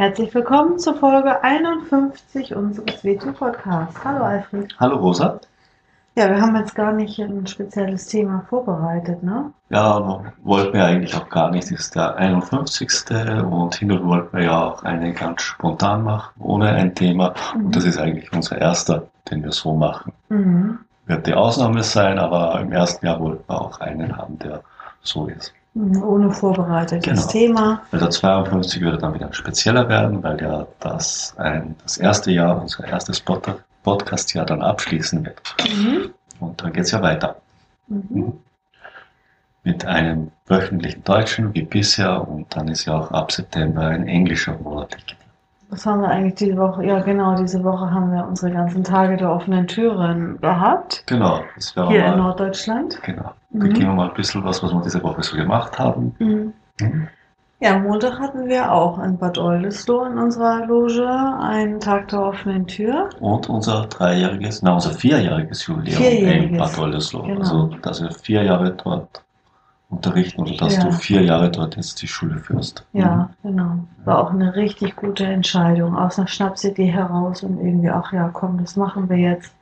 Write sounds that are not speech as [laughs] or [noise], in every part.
Herzlich willkommen zur Folge 51 unseres WTU-Podcasts. Hallo Alfred. Hallo Rosa. Ja, wir haben jetzt gar nicht ein spezielles Thema vorbereitet, ne? Ja, wollten wir eigentlich auch gar nicht. Das ist der 51. und hin und wollten wir ja auch einen ganz spontan machen, ohne ein Thema. Mhm. Und das ist eigentlich unser erster, den wir so machen. Mhm. Wird die Ausnahme sein, aber im ersten Jahr wollten wir auch einen haben, der so ist. Ohne vorbereitetes genau. Thema. Der 52 würde dann wieder spezieller werden, weil ja das, ein, das erste Jahr, unser erstes Podcast Podcast ja dann abschließen wird. Mhm. Und dann geht es ja weiter. Mhm. mhm. Mit einem wöchentlichen Deutschen wie bisher und dann ist ja auch ab September ein englischer Monat. Was haben wir eigentlich diese Woche? Ja, genau, diese Woche haben wir unsere ganzen Tage der offenen Türen gehabt. Genau. Das Hier mal, in Norddeutschland. Genau. Mhm. Da gehen wir mal ein bisschen was, was wir diese Woche so gemacht haben. Mhm. Mhm. Ja, Montag hatten wir auch in Bad Oldesloe in unserer Loge einen Tag der offenen Tür. Und unser dreijähriges, na unser vierjähriges Jubiläum vierjähriges, in Bad Oldesloe. Genau. Also, dass wir vier Jahre dort unterrichten oder dass ja. du vier Jahre dort jetzt die Schule führst. Ja, mhm. genau. War auch eine richtig gute Entscheidung. Aus einer Schnapsidee heraus und irgendwie, ach ja, komm, das machen wir jetzt.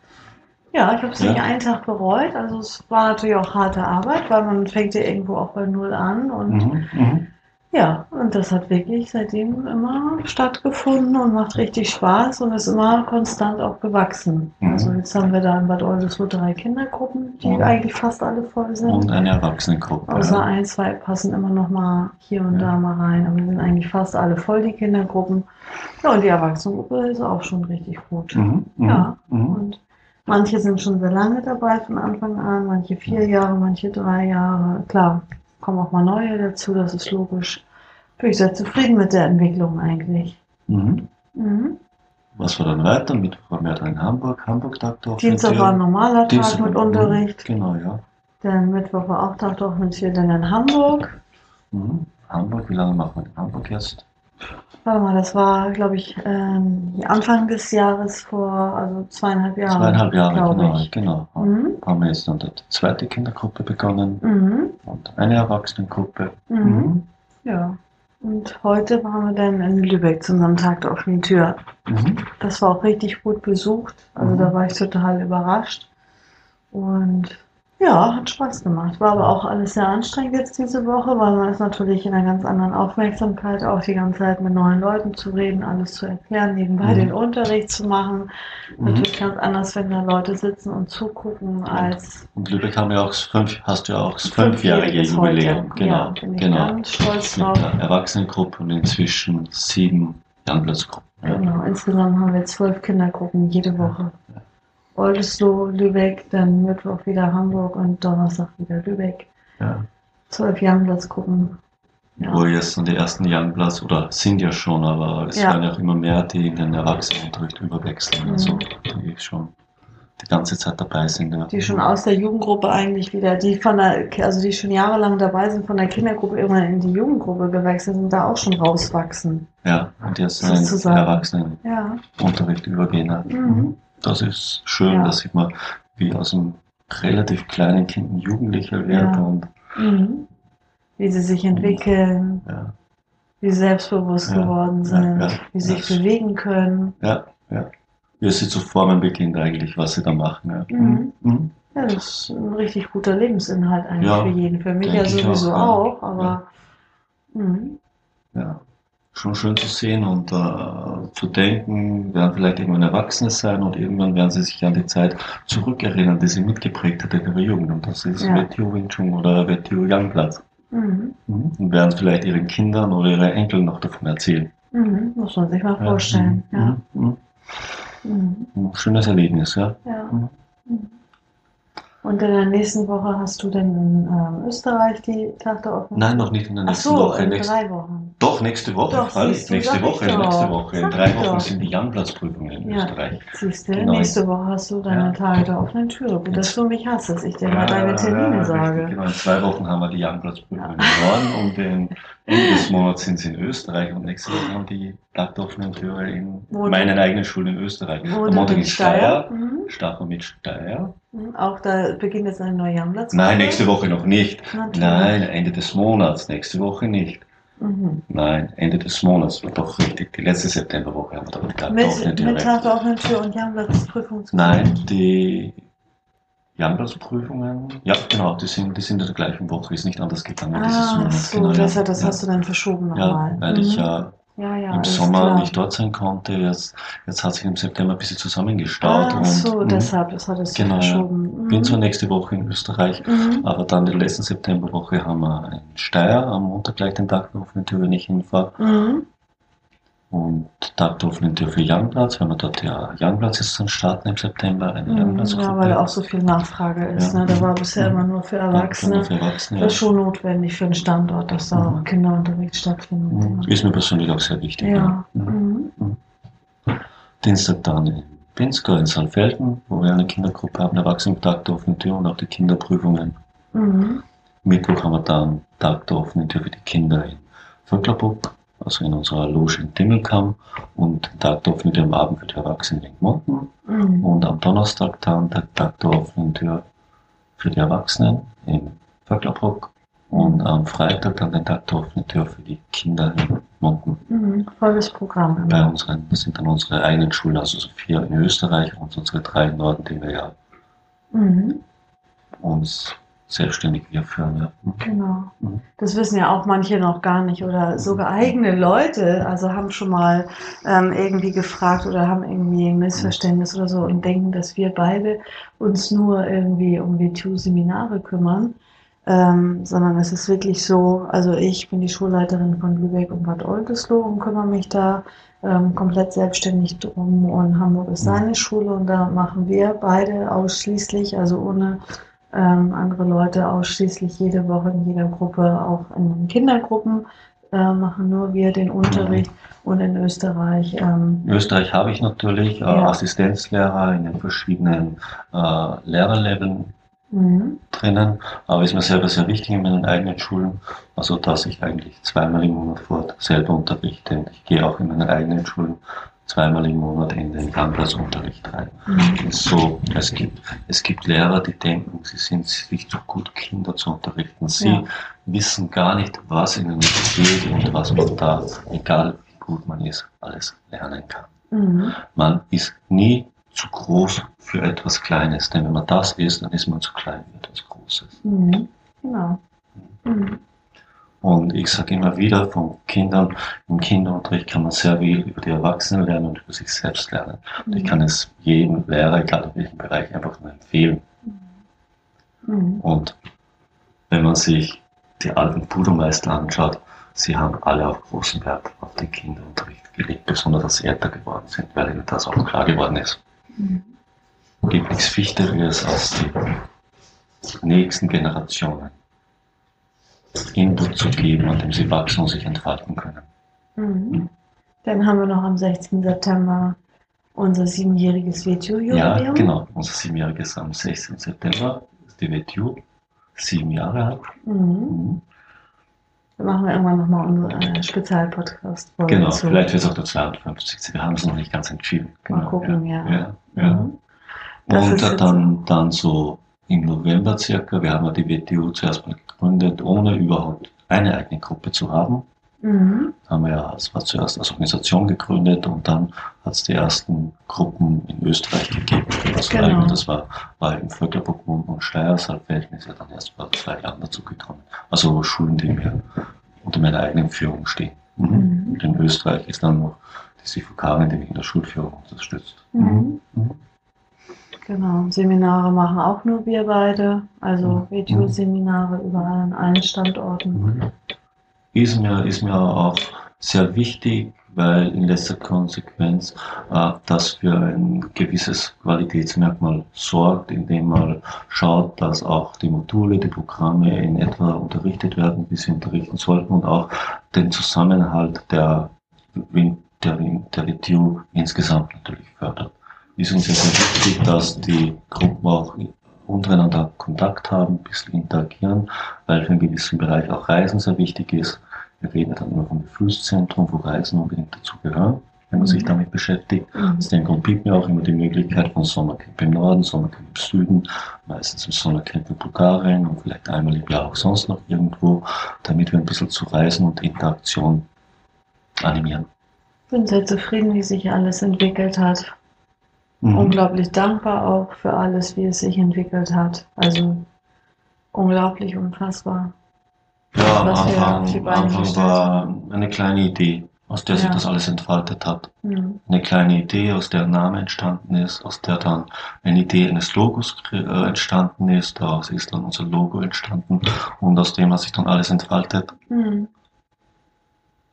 Ja, ich habe es ja. nicht einen Tag bereut. Also es war natürlich auch harte Arbeit, weil man fängt ja irgendwo auch bei Null an und mhm, mhm. Ja, und das hat wirklich seitdem immer stattgefunden und macht richtig Spaß und ist immer konstant auch gewachsen. Mhm. Also jetzt haben wir da in Bad Oldesloe drei Kindergruppen, die mhm. eigentlich fast alle voll sind. Und eine Erwachsenengruppe. Außer ja. ein, zwei passen immer noch mal hier und ja. da mal rein, aber sind eigentlich fast alle voll, die Kindergruppen. Ja, und die Erwachsenengruppe ist auch schon richtig gut. Mhm. mhm. Ja, mhm. und manche sind schon sehr lange dabei von Anfang an, manche vier Jahre, manche drei Jahre. Klar, kommen auch mal neue dazu, das ist logisch. Bin ich sehr zufrieden mit der Entwicklung eigentlich. Mhm. Mhm. Was war dann weiter? Mittwoch waren wir in Hamburg, Hamburg-Tag doch. Dienstag war ein normaler Tag Dienstag mit Unterricht. Genau, ja. Dann Mittwoch war auch Tag hier dann in Hamburg. Mhm. Hamburg, wie lange machen wir in Hamburg jetzt? Warte mal, das war, glaube ich, ähm, Anfang des Jahres vor, also zweieinhalb Jahren. Zweieinhalb Jahre, genau. Ich. genau. Mhm. Haben wir jetzt dann die zweite Kindergruppe begonnen mhm. und eine Erwachsenengruppe. Mhm. mhm. Ja. Und heute waren wir dann in Lübeck zu unserem Tag der offenen Tür. Mhm. Das war auch richtig gut besucht. Also da mhm. war ich total überrascht. Und ja, hat Spaß gemacht. War aber auch alles sehr anstrengend jetzt diese Woche, weil man ist natürlich in einer ganz anderen Aufmerksamkeit, auch die ganze Zeit mit neuen Leuten zu reden, alles zu erklären, nebenbei mhm. den Unterricht zu machen. Mhm. Natürlich ganz anders, wenn da Leute sitzen und zugucken, als. Und Lübeck haben wir auch fünf, hast du ja auch das fünfjährige Jubiläum. Genau, ja, bin ich genau. ganz stolz drauf. Mit der Erwachsenengruppe und inzwischen sieben Youngbloods-Gruppen. Ja. Genau, insgesamt haben wir zwölf Kindergruppen jede Woche. Ja. Oldesloe, Lübeck, dann Mittwoch wieder Hamburg und Donnerstag wieder Lübeck. Ja. Zwölf Youngbloods-Gruppen. Ja. Wo jetzt dann die ersten Youngbloods, oder sind ja schon, aber es ja. werden ja auch immer mehr, die in den Erwachsenenunterricht überwechseln. Mhm. Also die schon die ganze Zeit dabei sind. Ja. Die schon aus der Jugendgruppe eigentlich wieder, die von der, also die schon jahrelang dabei sind, von der Kindergruppe irgendwann in die Jugendgruppe gewechselt sind, da auch schon rauswachsen. Ja, und jetzt in den Erwachsenenunterricht übergehen. Mhm. Das ist schön, ja. dass sieht man, wie aus einem relativ kleinen Kind ein Jugendlicher wird ja. und mhm. wie sie sich entwickeln, ja. wie sie selbstbewusst geworden sind, wie sie sich bewegen können. Ja, ja. Wie sie zu formen beginnt eigentlich, was sie da machen. Ja. Mhm. Mhm. Ja, das ist ein richtig guter Lebensinhalt eigentlich für jeden. Für mich ja sowieso auch, auch aber. Mhm. Ja schon schön zu sehen und äh, zu denken, werden vielleicht irgendwann Erwachsene sein und irgendwann werden sie sich an die Zeit zurückerinnern, die sie mitgeprägt hat in ihrer Jugend. Und das ist ja. WTO Wing Chun oder WTO Youngplatz. Mhm. mhm. Und werden vielleicht ihren Kindern oder ihren Enkeln noch davon erzählen. Mhm. Muss man sich mal vorstellen. Ja. ja. Mhm. Mhm. Schönes Erlebnis, ja. ja. Und in der nächsten Woche hast du denn in ähm, Österreich die Tag der offenen Nein, noch nicht in der nächsten Ach so, Woche. In drei Wochen. Doch, nächste Woche, Doch, freilich. Nächste Woche, nächste Woche. In drei Wochen doch. sind die Youngplatzprüfungen in Ja. Österreich. Siehst du, Genau. nächste Woche hast du deine Ja. Tage der offenen Tür. Gut, dass du mich hast, dass ich dir mal deine Ja, Termine richtig, sage. Genau, in zwei Wochen haben wir die Youngplatzprüfungen Ja. im Norden [laughs] und im Ende des Monats sind sie in Österreich und nächste Woche haben wir die Tag der offenen Türe in Wo meinen eigenen Schulen in Österreich. Am Montag in in Steyr, Mhm. Starten wir mit Steyr. Mhm. Auch da beginnt jetzt ein neuer Jammplatz. Nein, nächste Woche noch nicht. Natürlich. Nein, Ende des Monats, nächste Woche nicht. Mhm. Nein, Ende des Monats, doch richtig, die letzte Septemberwoche haben wir der offenen Mit, mit Tag offenen Tür und Jammplatz-Prüfung. Nein, die Jamblas-Prüfungen, ja genau, die sind, die sind in der gleichen Woche, ist nicht anders gegangen dieses Ah, Monat. so, genau, deshalb, ja. das ja. hast du dann verschoben Ja, nochmal. weil ich Mhm. ja ja, ja, im Sommer klar. nicht dort sein konnte. Jetzt, jetzt hat sich im September ein bisschen zusammengestaut Ah, und so, mh, deshalb, das hattest du Genau, verschoben. Mhm. bin zwar nächste Woche in Österreich, Mhm. aber dann in der letzten Septemberwoche haben wir in Steyr am Montag gleich den Tag Tür, wenn ich hinfahre. Mhm. Und Tag der offenen Tür für Youngplatz, weil wir dort ja Youngplatz jetzt dann starten im September, eine Mhm. Ja, weil auch so viel Nachfrage ist. Ja. Ne? Da war bisher immer nur für Ja, Erwachsene. für Erwachsene. Das ist schon notwendig für einen Standort, dass da Mhm. auch Kinderunterricht stattfindet. Mhm. Ist mir persönlich auch sehr wichtig. Ja. Mhm. Mhm. Dienstag dann in Pinsker in Saalfelden, wo wir eine Kindergruppe haben, Erwachsenentag der offenen Tür und auch die Kinderprüfungen. Mhm. Mittwoch haben wir dann Tag der offenen Tür für die Kinder in Vöcklerburg, also in unserer Loge in Dimmelkamm und Tag der offenen Tür am Abend für die Erwachsenen in Gmonten Mhm. und am Donnerstag dann der Tag der offenen Tür für die Erwachsenen in Vöcklerbruck und am Freitag dann den Tag der offenen Tür für die Kinder in Monten. Mhm. Volles Programm. Bei unseren, das sind dann unsere eigenen Schulen, also so vier in Österreich und unsere drei im Norden, die wir ja Mhm. uns selbstständig wir führen. Ja. Mhm. Genau. Mhm. Das wissen ja auch manche noch gar nicht oder sogar eigene Leute, also haben schon mal ähm, irgendwie gefragt oder haben irgendwie ein Missverständnis oder so und denken, dass wir beide uns nur irgendwie um WTU-Seminare kümmern. Ähm, sondern es ist wirklich so, also ich bin die Schulleiterin von Lübeck und Bad Oldesloe und kümmere mich da ähm, komplett selbstständig drum und Hamburg ist Mhm. seine Schule und da machen wir beide ausschließlich, also ohne ähm, andere Leute ausschließlich jede Woche in jeder Gruppe, auch in Kindergruppen, äh, machen nur wir den Unterricht und in Österreich. Ähm, In Österreich habe ich natürlich äh, Ja. Assistenzlehrer in den verschiedenen äh, Lehrerleveln mhm. drinnen, aber ist mir selber sehr wichtig in meinen eigenen Schulen, also dass ich eigentlich zweimal im Monat fort selber unterrichte. Ich gehe auch in meinen eigenen Schulen zweimal im Monat in den Ganzplatz-Unterricht rein. Mhm. So, es gibt, es gibt Lehrer, die denken, sie sind nicht so gut, Kinder zu unterrichten. Sie Ja. wissen gar nicht, was ihnen fehlt und was man da, egal wie gut man ist, alles lernen kann. Mhm. Man ist nie zu groß für etwas Kleines, denn wenn man das ist, dann ist man zu klein für etwas Großes. Mhm. Genau. Mhm. Und ich sage immer wieder, von Kindern, im Kinderunterricht kann man sehr viel über die Erwachsenen lernen und über sich selbst lernen. Und ich kann es jedem Lehrer, egal in welchem Bereich, einfach nur empfehlen. Mhm. Und wenn man sich die alten Pudelmeister anschaut, sie haben alle auch großen Wert auf den Kinderunterricht gelegt, besonders als sie älter geworden sind, weil ihnen das auch klar geworden ist. Mhm. Es gibt nichts Wichtigeres als die nächsten Generationen Input zu geben, an dem sie wachsen und sich entfalten können. Mhm. Dann haben wir noch am 16. September unser siebenjähriges WTU-Jubiläum. Ja, genau. Unser Siebenjähriges am 16. September ist die WTU, sieben Jahre alt. Mhm. Mhm. Da machen wir irgendwann nochmal unsere äh, Spezialpodcast. Genau, vielleicht wird es auch der 52. Wir haben es noch nicht ganz entschieden. Genau, Mal gucken, ja. ja, ja. Mhm. Das Und dann, dann so im November circa, wir haben ja die WTU zuerst mal gegründet, ohne überhaupt eine eigene Gruppe zu haben. Mhm. haben wir ja, es war zuerst als Organisation gegründet und dann hat es die ersten Gruppen in Österreich gegeben. Also Genau. eigentlich, das war, war im Vöcklerburg und Steyr, Saalfelden ist ja dann erst vor zwei Jahren dazu gekommen. Also Schulen, die mir unter meiner eigenen Führung stehen. Mhm. Mhm. Und in Österreich ist dann noch die Sifukarin, die mich in der Schulführung unterstützt. Mhm. Mhm. Genau. Seminare machen auch nur wir beide. Also Mhm. WTU-Seminare überall an allen Standorten. Mhm. Ist mir, ist mir auch sehr wichtig, weil in letzter Konsequenz äh, das für ein gewisses Qualitätsmerkmal sorgt, indem man schaut, dass auch die Module, die Programme in etwa unterrichtet werden, wie sie unterrichten sollten und auch den Zusammenhalt der, der, der WTU insgesamt natürlich fördert. Ist uns sehr wichtig, dass die Gruppen auch untereinander Kontakt haben, ein bisschen interagieren, weil für einen gewissen Bereich auch Reisen sehr wichtig ist. Wir reden dann immer vom Gefühlszentrum, wo Reisen unbedingt dazu gehören, wenn man sich mhm. damit beschäftigt. Mhm. Aus dem Grund bietet mir auch immer die Möglichkeit von Sommercamp im Norden, Sommercamp im Süden, meistens im Sommercamp in Bulgarien und vielleicht einmal im Jahr auch sonst noch irgendwo, damit wir ein bisschen zu Reisen und Interaktion animieren. Ich bin sehr zufrieden, wie sich alles entwickelt hat. Mhm. Unglaublich dankbar auch für alles, wie es sich entwickelt hat. Also unglaublich unfassbar. Ja, am Anfang, Anfang war eine kleine Idee, aus der ja. sich das alles entfaltet hat. Mhm. Eine kleine Idee, aus der ein Name entstanden ist, aus der dann eine Idee eines Logos äh, entstanden ist, daraus ist dann unser Logo entstanden und aus dem hat sich dann alles entfaltet. Mhm.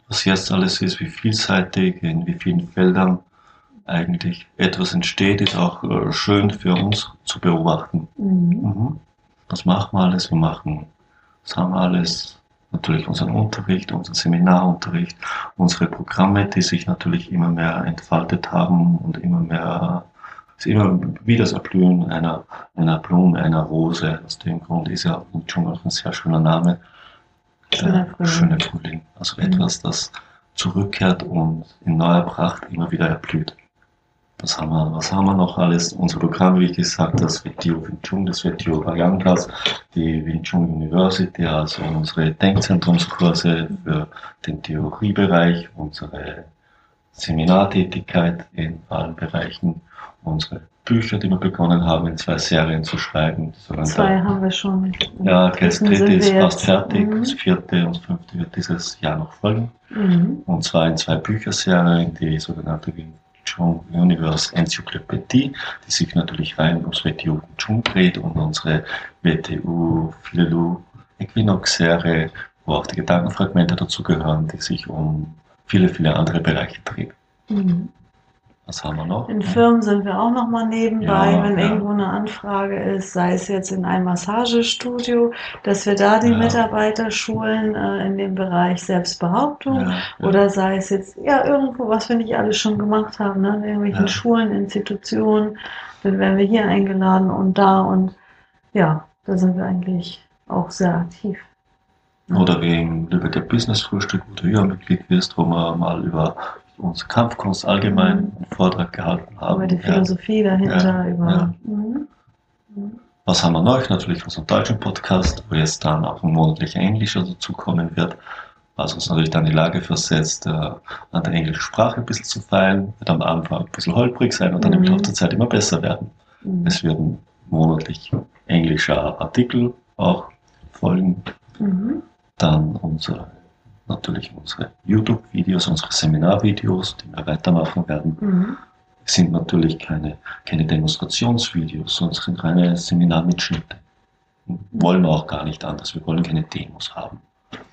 Was jetzt alles ist, wie vielseitig, in wie vielen Feldern eigentlich etwas entsteht, ist auch äh, schön für uns zu beobachten. Mhm. Mhm. Was machen wir alles? Wir machen, was haben wir alles? Natürlich unseren Unterricht, unseren Seminarunterricht, unsere Programme, die sich natürlich immer mehr entfaltet haben und immer mehr, ist immer wie das Erblühen einer, einer Blume, einer Rose. Aus dem Grund ist ja schon auch ein sehr schöner Name. Schöner Frühling. Schöner Frühling. Also mhm. etwas, das zurückkehrt und in neuer Pracht immer wieder erblüht. Was haben wir, was haben wir noch alles? Unser Programm, wie gesagt, das WTO Wing Chun, das WTO Variantas, die Wing Chun University, also unsere Denkzentrumskurse für den Theoriebereich, unsere Seminartätigkeit in allen Bereichen, unsere Bücher, die wir begonnen haben, in zwei Serien zu schreiben. Zwei haben wir schon. Ja, das dritte ist fast fertig, mhm. das vierte und fünfte wird dieses Jahr noch folgen. Mhm. Und zwar in zwei Bücherserien, die sogenannte Wing Chung Universe Enzyklopädie, die sich natürlich rein ums WTU Chung dreht und unsere WTU Philelu Equinox Serie, wo auch die Gedankenfragmente dazu gehören, die sich um viele, viele andere Bereiche dreht. Mhm. Was haben wir noch? In Firmen sind wir auch noch mal nebenbei, ja, wenn ja. irgendwo eine Anfrage ist, sei es jetzt in einem Massagestudio, dass wir da die ja. Mitarbeiter schulen äh, in dem Bereich Selbstbehauptung oder sei es jetzt ja irgendwo, was wir nicht alles schon gemacht haben, ne? in irgendwelchen Schulen, Institutionen, dann werden wir hier eingeladen und da und ja, da sind wir eigentlich auch sehr aktiv. Oder wie im Lübecker Business Frühstück, wo du ja Mitglied wirst, wo wir mal über uns Kampfkunst allgemein einen Vortrag gehalten haben. Über die Philosophie ja. dahinter, ja, über. Ja. Mhm. Was haben wir noch? Natürlich unseren deutschen Podcast, wo jetzt dann auch ein monatlicher Englischer dazukommen wird, was uns natürlich dann in die Lage versetzt, äh, an der englischen Sprache ein bisschen zu feilen. Wird am Anfang ein bisschen holprig sein und dann mhm. im Laufe der Zeit immer besser werden. Mhm. Es werden monatlich englische Artikel auch folgen. Mhm. Dann unsere natürlich unsere YouTube-Videos, unsere Seminarvideos, die wir weitermachen werden. Mhm. Sind natürlich keine, keine Demonstrationsvideos, sondern sind reine Seminarmitschnitte. Wollen wir auch gar nicht anders. Wir wollen keine Demos haben.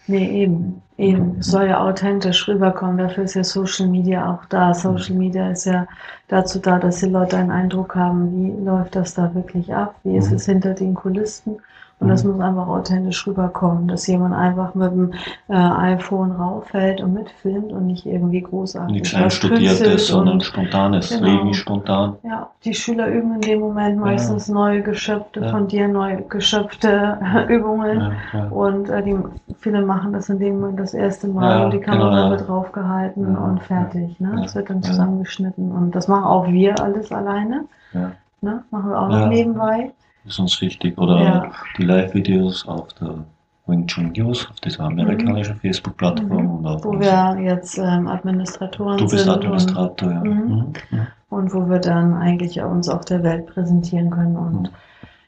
Nee, eben. Eben. Es soll ja authentisch rüberkommen. Dafür ist ja Social Media auch da. Social Media ist ja dazu da, dass die Leute einen Eindruck haben, wie läuft das da wirklich ab? Wie ist mhm. es hinter den Kulissen? Und das mhm. muss einfach authentisch rüberkommen, dass jemand einfach mit dem äh, iPhone rauffällt und mitfilmt und nicht irgendwie großartig. Nichts einstudiertes, sondern spontanes, genau. Leben spontan. Ja, die Schüler üben in dem Moment meistens ja. neu geschöpfte, ja. von dir neu geschöpfte [laughs] Übungen. Ja, und äh, die, viele machen das in dem Moment das erste Mal und die Kamera genau, wird draufgehalten und fertig. Ne? Es wird dann zusammengeschnitten. Und das machen auch wir alles alleine. Ne? Machen wir auch noch nebenbei ist uns wichtig. Oder ja. die Live-Videos auf der Wing Chun News, auf dieser amerikanischen mhm. Facebook-Plattform. Mhm. wo wir jetzt ähm, Administratoren sind. Du bist Administrator, und, ja. Mhm. mhm. Und wo wir dann eigentlich uns auf der Welt präsentieren können. Und mhm.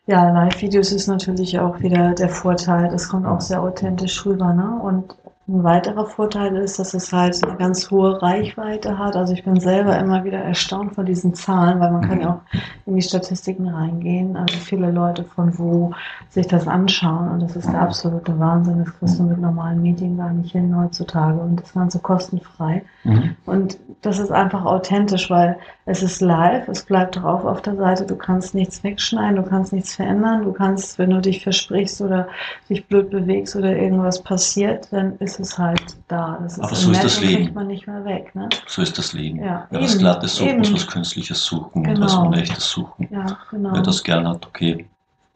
ja, Live-Videos ist natürlich auch wieder der Vorteil. Das kommt auch sehr authentisch rüber. Ne? Und Ein weiterer Vorteil ist, dass es halt eine ganz hohe Reichweite hat. Also ich bin selber immer wieder erstaunt von diesen Zahlen, weil man kann ja auch in die Statistiken reingehen, also viele Leute von wo sich das anschauen. Und das ist der absolute Wahnsinn. Das kriegst du mit normalen Medien gar nicht hin heutzutage. Und das Ganze kostenfrei. Mhm. Und das ist einfach authentisch, weil es ist live, es bleibt drauf auf der Seite. Du kannst nichts wegschneiden, du kannst nichts verändern. Du kannst, wenn du dich versprichst oder dich blöd bewegst oder irgendwas passiert, dann ist ist es halt da. Das Aber so ist das Leben. man nicht mehr weg. Ne? So ist das Leben. Ja, Wer was Glattes sucht, muss was Künstliches suchen genau. und was. Unechtes suchen. Ja, genau. Wer das gern hat, okay,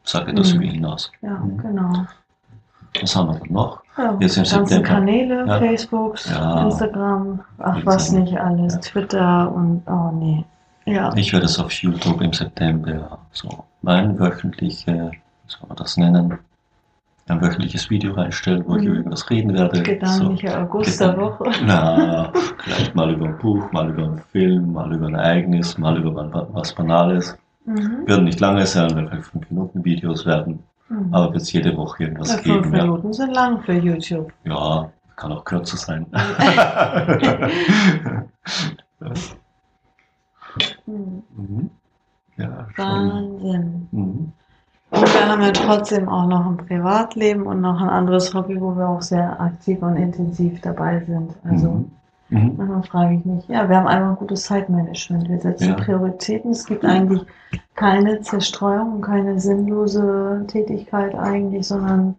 sage das mhm. über hinaus. Ja, mhm. genau. Was haben wir dann noch? Ja, Jetzt im ganzen September. Kanäle, ja. Facebooks, ja. Instagram, ach was nicht alles, ja. Twitter und oh nee. Ja. Ich werde es auf YouTube im September so mein wöchentliche, wie soll man das nennen, ein wöchentliches Video reinstellen, wo mhm. ich über irgendwas reden werde. Gedankliche so, August der Woche. Na, vielleicht mal über ein Buch, mal über einen Film, mal über ein Ereignis, mal über was Banales. Mhm. Werden nicht lange sein, werden vielleicht 5 Minuten Videos werden. Mhm. Aber wird es jede Woche irgendwas ja, geben. 5 Minuten ja. sind lang für YouTube. Ja, kann auch kürzer sein. mhm. [laughs] Ja, Wahnsinn. Und wir haben ja trotzdem auch noch ein Privatleben und noch ein anderes Hobby, wo wir auch sehr aktiv und intensiv dabei sind. Also mhm. Mhm. manchmal frage ich mich, ja, wir haben einfach ein gutes Zeitmanagement. Wir setzen ja. Prioritäten. Es gibt eigentlich keine Zerstreuung und keine sinnlose Tätigkeit eigentlich, sondern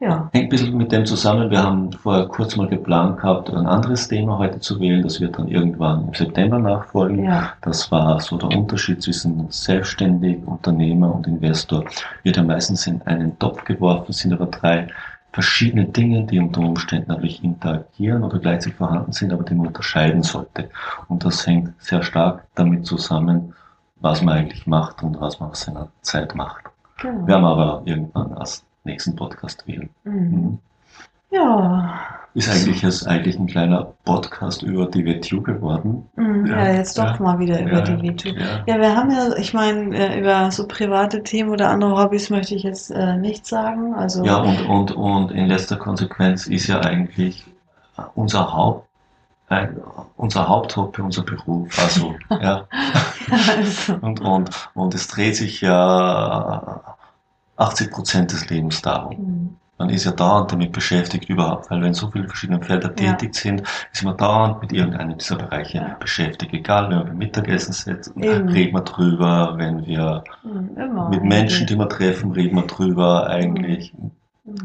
ja. Hängt ein bisschen mit dem zusammen. Wir haben vorher kurz mal geplant gehabt, ein anderes Thema heute zu wählen. Das wird dann irgendwann im September nachfolgen. Ja. Das war so der Unterschied zwischen selbstständig, Unternehmer und Investor. Wird ja meistens in einen Topf geworfen, sind aber drei verschiedene Dinge, die unter Umständen natürlich interagieren oder gleichzeitig vorhanden sind, aber die man unterscheiden sollte. Und das hängt sehr stark damit zusammen, was man eigentlich macht und was man aus seiner Zeit macht. Genau. Wir haben aber irgendwann erst nächsten Podcast wählen. Mhm. mhm. Ja. Ist eigentlich jetzt eigentlich ein kleiner Podcast über die WTU geworden. Mhm, ja, ja, jetzt doch ja. mal wieder über ja, die WTU. Ja. wir haben ja, ich meine, äh, über so private Themen oder andere Hobbys möchte ich jetzt äh, nichts sagen. Also ja, und, und, und in letzter Konsequenz ist ja eigentlich unser Haupt unser Haupthobby, unser Beruf. Also, [laughs] ja. also. [laughs] Und, und, und es dreht sich ja 80 Prozent des Lebens darum. Mhm. Man ist ja dauernd damit beschäftigt überhaupt, weil wenn so viele verschiedene Felder tätig ja. sind, ist man dauernd mit irgendeinem dieser Bereiche ja. beschäftigt. Egal, wenn wir beim Mittagessen sitzen, Eben. reden wir drüber, wenn wir mhm, Immer. mit Menschen, die wir treffen, reden wir drüber eigentlich. Mhm.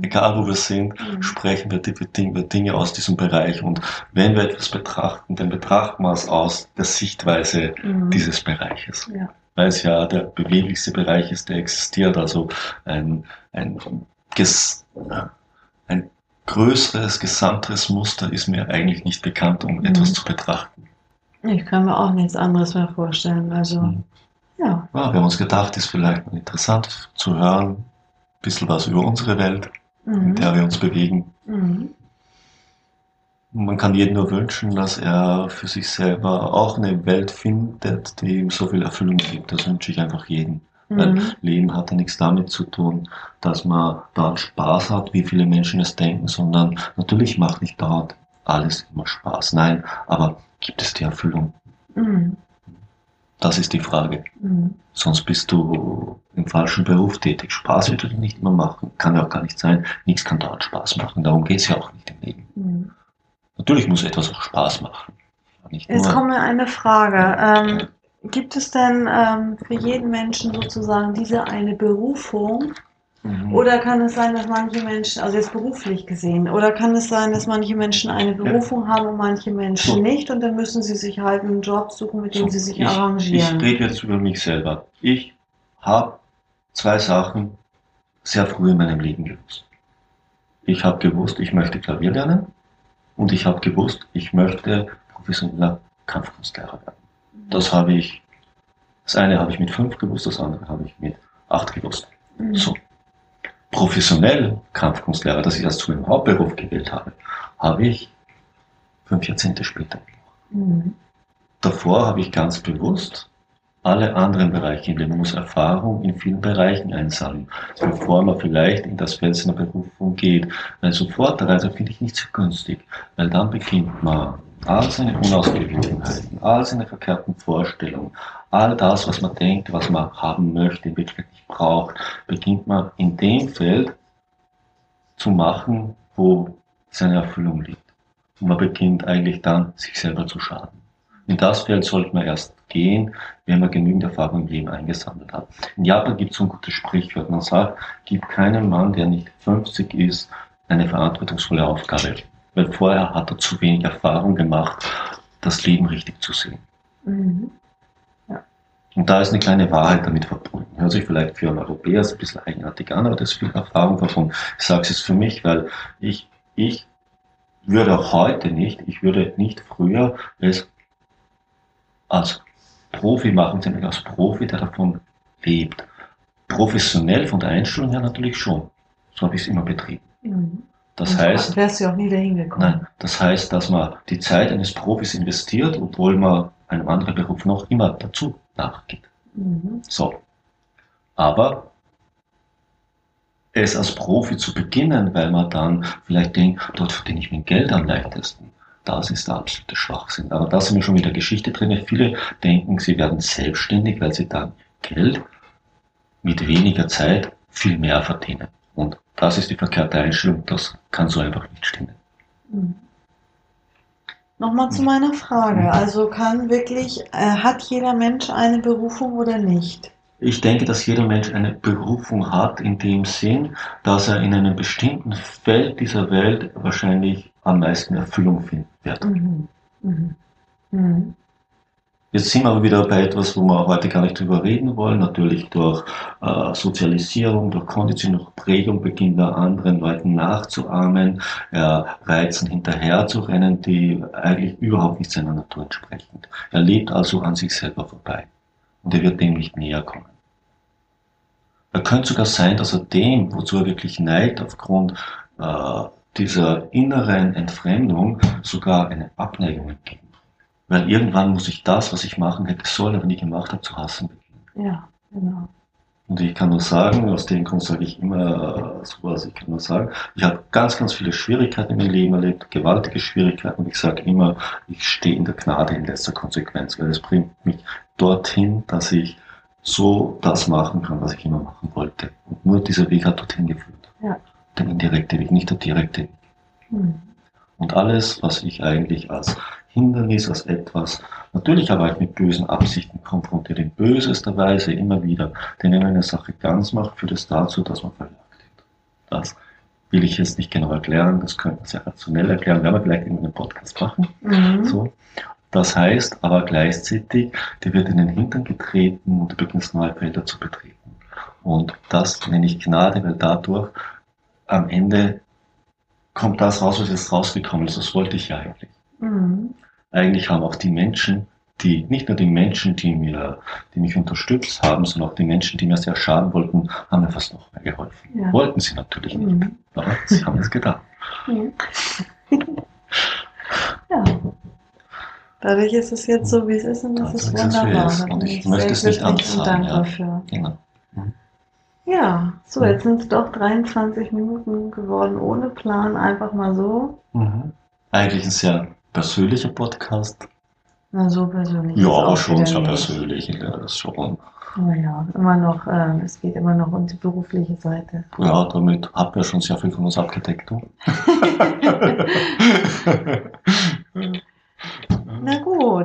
Egal wo wir sind, mhm. sprechen wir über Dinge aus diesem Bereich. Und wenn wir etwas betrachten, dann betrachten wir es aus der Sichtweise mhm. dieses Bereiches. Ja weil es ja der beweglichste Bereich ist, der existiert. Also ein, ein, ein größeres, gesamteres Muster ist mir eigentlich nicht bekannt, um mhm. etwas zu betrachten. Ich kann mir auch nichts anderes mehr vorstellen. Also, mhm. ja. ja. Wir haben uns gedacht, ist vielleicht interessant zu hören, ein bisschen was über unsere Welt, mhm. in der wir uns bewegen. Man kann jedem nur wünschen, dass er für sich selber auch eine Welt findet, die ihm so viel Erfüllung gibt. Das wünsche ich einfach jedem. Mhm. Weil Leben hat ja nichts damit zu tun, dass man da Spaß hat, wie viele Menschen es denken, sondern natürlich macht nicht dort alles immer Spaß. Nein, aber gibt es die Erfüllung? Mhm. Das ist die Frage. Mhm. Sonst bist du im falschen Beruf tätig. Spaß wird dir nicht mehr machen. Kann ja auch gar nicht sein. Nichts kann dort Spaß machen. Darum geht es ja auch nicht im Leben. Mhm. Natürlich muss etwas auch Spaß machen. Jetzt kommt mir eine Frage. Ähm, gibt es denn ähm, für jeden Menschen sozusagen diese eine Berufung? Mhm. Oder kann es sein, dass manche Menschen, also jetzt beruflich gesehen, oder kann es sein, dass manche Menschen eine Berufung ja. haben und manche Menschen so. nicht und dann müssen sie sich halt einen Job suchen, mit dem so. sie sich ich, arrangieren? Ich rede jetzt über mich selber. Ich habe zwei Sachen sehr früh in meinem Leben gewusst. Ich habe gewusst, ich möchte Klavier lernen und ich habe gewusst, ich möchte professioneller Kampfkunstlehrer werden. Das habe ich, das eine habe ich mit fünf gewusst, das andere habe ich mit acht gewusst. Mhm. So. Professionell Kampfkunstlehrer, das ich als zu meinem Hauptberuf gewählt habe, habe ich fünf Jahrzehnte später gemacht. Mhm. Davor habe ich ganz bewusst alle anderen Bereiche Leben. Man muss Erfahrung in vielen Bereichen einsammeln, bevor man vielleicht in das Feld seiner Berufung geht. Weil sofort, also finde ich nicht so günstig, weil dann beginnt man all seine Unausgewogenheiten, all seine verkehrten Vorstellungen, all das, was man denkt, was man haben möchte, wirklich nicht braucht, beginnt man in dem Feld zu machen, wo seine Erfüllung liegt. Und man beginnt eigentlich dann, sich selber zu schaden. In das Feld sollte man erst gehen, wenn man genügend Erfahrung im Leben eingesammelt hat. In Japan gibt es so ein gutes Sprichwort. Man sagt, gibt keinem Mann, der nicht 50 ist, eine verantwortungsvolle Aufgabe. Weil vorher hat er zu wenig Erfahrung gemacht, das Leben richtig zu sehen. Mhm. Ja. Und da ist eine kleine Wahrheit damit verbunden. Hört sich vielleicht für einen Europäer ein bisschen eigenartig an, aber das ist viel Erfahrung verbunden. Ich sage es jetzt für mich, weil ich, ich würde auch heute nicht, ich würde nicht früher es als Profi machen, sondern als Profi, der davon lebt. Professionell von der Einstellung her natürlich schon. So habe ich es immer betrieben. Mhm. Das Und heißt, wärst du auch nie dahin gekommen. Nein, das heißt, dass man die Zeit eines Profis investiert, obwohl man einem anderen Beruf noch immer dazu nachgeht. Mhm. So. Aber es als Profi zu beginnen, weil man dann vielleicht denkt, dort verdiene ich mein Geld am leichtesten. Das ist der absolute Schwachsinn. Aber da sind wir schon wieder Geschichte drin. Viele denken, sie werden selbstständig, weil sie dann Geld mit weniger Zeit viel mehr verdienen. Und das ist die verkehrte Einstellung. Das kann so einfach nicht stimmen. Mhm. Nochmal zu meiner Frage. Mhm. Also kann wirklich, äh, hat jeder Mensch eine Berufung oder nicht? Ich denke, dass jeder Mensch eine Berufung hat, in dem Sinn, dass er in einem bestimmten Feld dieser Welt wahrscheinlich am meisten Erfüllung finden wird. Mhm. Mhm. Mhm. Jetzt sind wir aber wieder bei etwas, wo wir heute gar nicht drüber reden wollen. Natürlich durch äh, Sozialisierung, durch Kondition, durch Prägung beginnt er anderen Leuten nachzuahmen, äh, Reizen hinterherzurennen, die eigentlich überhaupt nicht seiner Natur entsprechen. Er lebt also an sich selber vorbei. Und er wird dem nicht näher kommen. Er könnte sogar sein, dass er dem, wozu er wirklich neigt, aufgrund äh, dieser inneren Entfremdung sogar eine Abneigung entgegen. Weil irgendwann muss ich das, was ich machen hätte sollen, aber nie gemacht habe, zu hassen beginnen. Ja, genau. Und ich kann nur sagen, aus dem Grund sage ich immer äh, sowas, ich kann nur sagen, ich habe ganz, ganz viele Schwierigkeiten in meinem Leben erlebt, gewaltige Schwierigkeiten und ich sage immer, ich stehe in der Gnade in letzter Konsequenz, weil es bringt mich dorthin, dass ich so das machen kann, was ich immer machen wollte. Und nur dieser Weg hat dorthin geführt. Ja. Der indirekte Weg, nicht der direkte Weg. Mhm. Und alles, was ich eigentlich als Hindernis, als etwas, natürlich aber ich mit bösen Absichten konfrontiert, in bösester Weise immer wieder, denn wenn man eine Sache ganz macht, führt es dazu, dass man verjagt wird. Das will ich jetzt nicht genau erklären, das könnte man sehr rationell erklären, werden wir vielleicht in einem Podcast machen. Mhm. So. Das heißt aber gleichzeitig, dir wird in den Hintern getreten und du beginnst neue Felder zu betreten. Und das nenne ich Gnade, weil dadurch am Ende kommt das raus, was jetzt rausgekommen ist. Das wollte ich ja eigentlich. Mhm. Eigentlich haben auch die Menschen, die, nicht nur die Menschen, die mir, die mich unterstützt haben, sondern auch die Menschen, die mir sehr schaden wollten, haben mir fast noch mehr geholfen. Ja. Wollten sie natürlich nicht, mhm. aber sie haben es getan. Mhm. ja. [laughs] Dadurch ist es jetzt so, wie es ist und das ist wunderbar. Ist und ich möchte es nicht anders sagen. Ja. Dafür. Genau. Mhm. Ja, so, jetzt sind es doch 23 Minuten geworden, ohne Plan, einfach mal so. Mhm. Eigentlich ein sehr persönlicher Podcast. Na, so persönlich. Ja, aber schon sehr persönlich, ja, das schon. Naja, immer noch, äh, es geht immer noch um die berufliche Seite. Ja, damit habt ihr schon sehr viel von uns abgedeckt, [laughs] [laughs]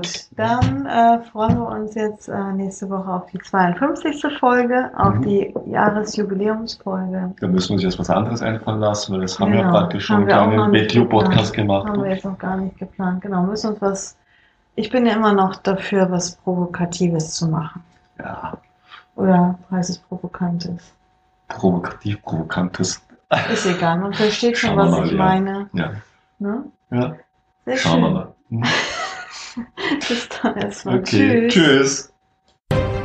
gut, dann äh, freuen wir uns jetzt äh, nächste Woche auf die 52. Folge, auf mhm. die Jahresjubiläumsfolge. Da müssen wir uns jetzt was anderes einfallen lassen, weil das haben genau. wir praktisch schon einen BTU-Podcast gemacht. Haben wir jetzt noch gar nicht geplant. Genau, müssen uns was. Ich bin ja immer noch dafür, was Provokatives zu machen. Ja. Oder heißt es Provokantes? Provokativ, Provokantes. Ist egal, man versteht schon, was mal, ich ja. meine. Ja. Ne? Ja. Sehr Schauen schön. wir mal. Hm. [laughs] Bis dann erstmal. Okay, tschüss. tschüss.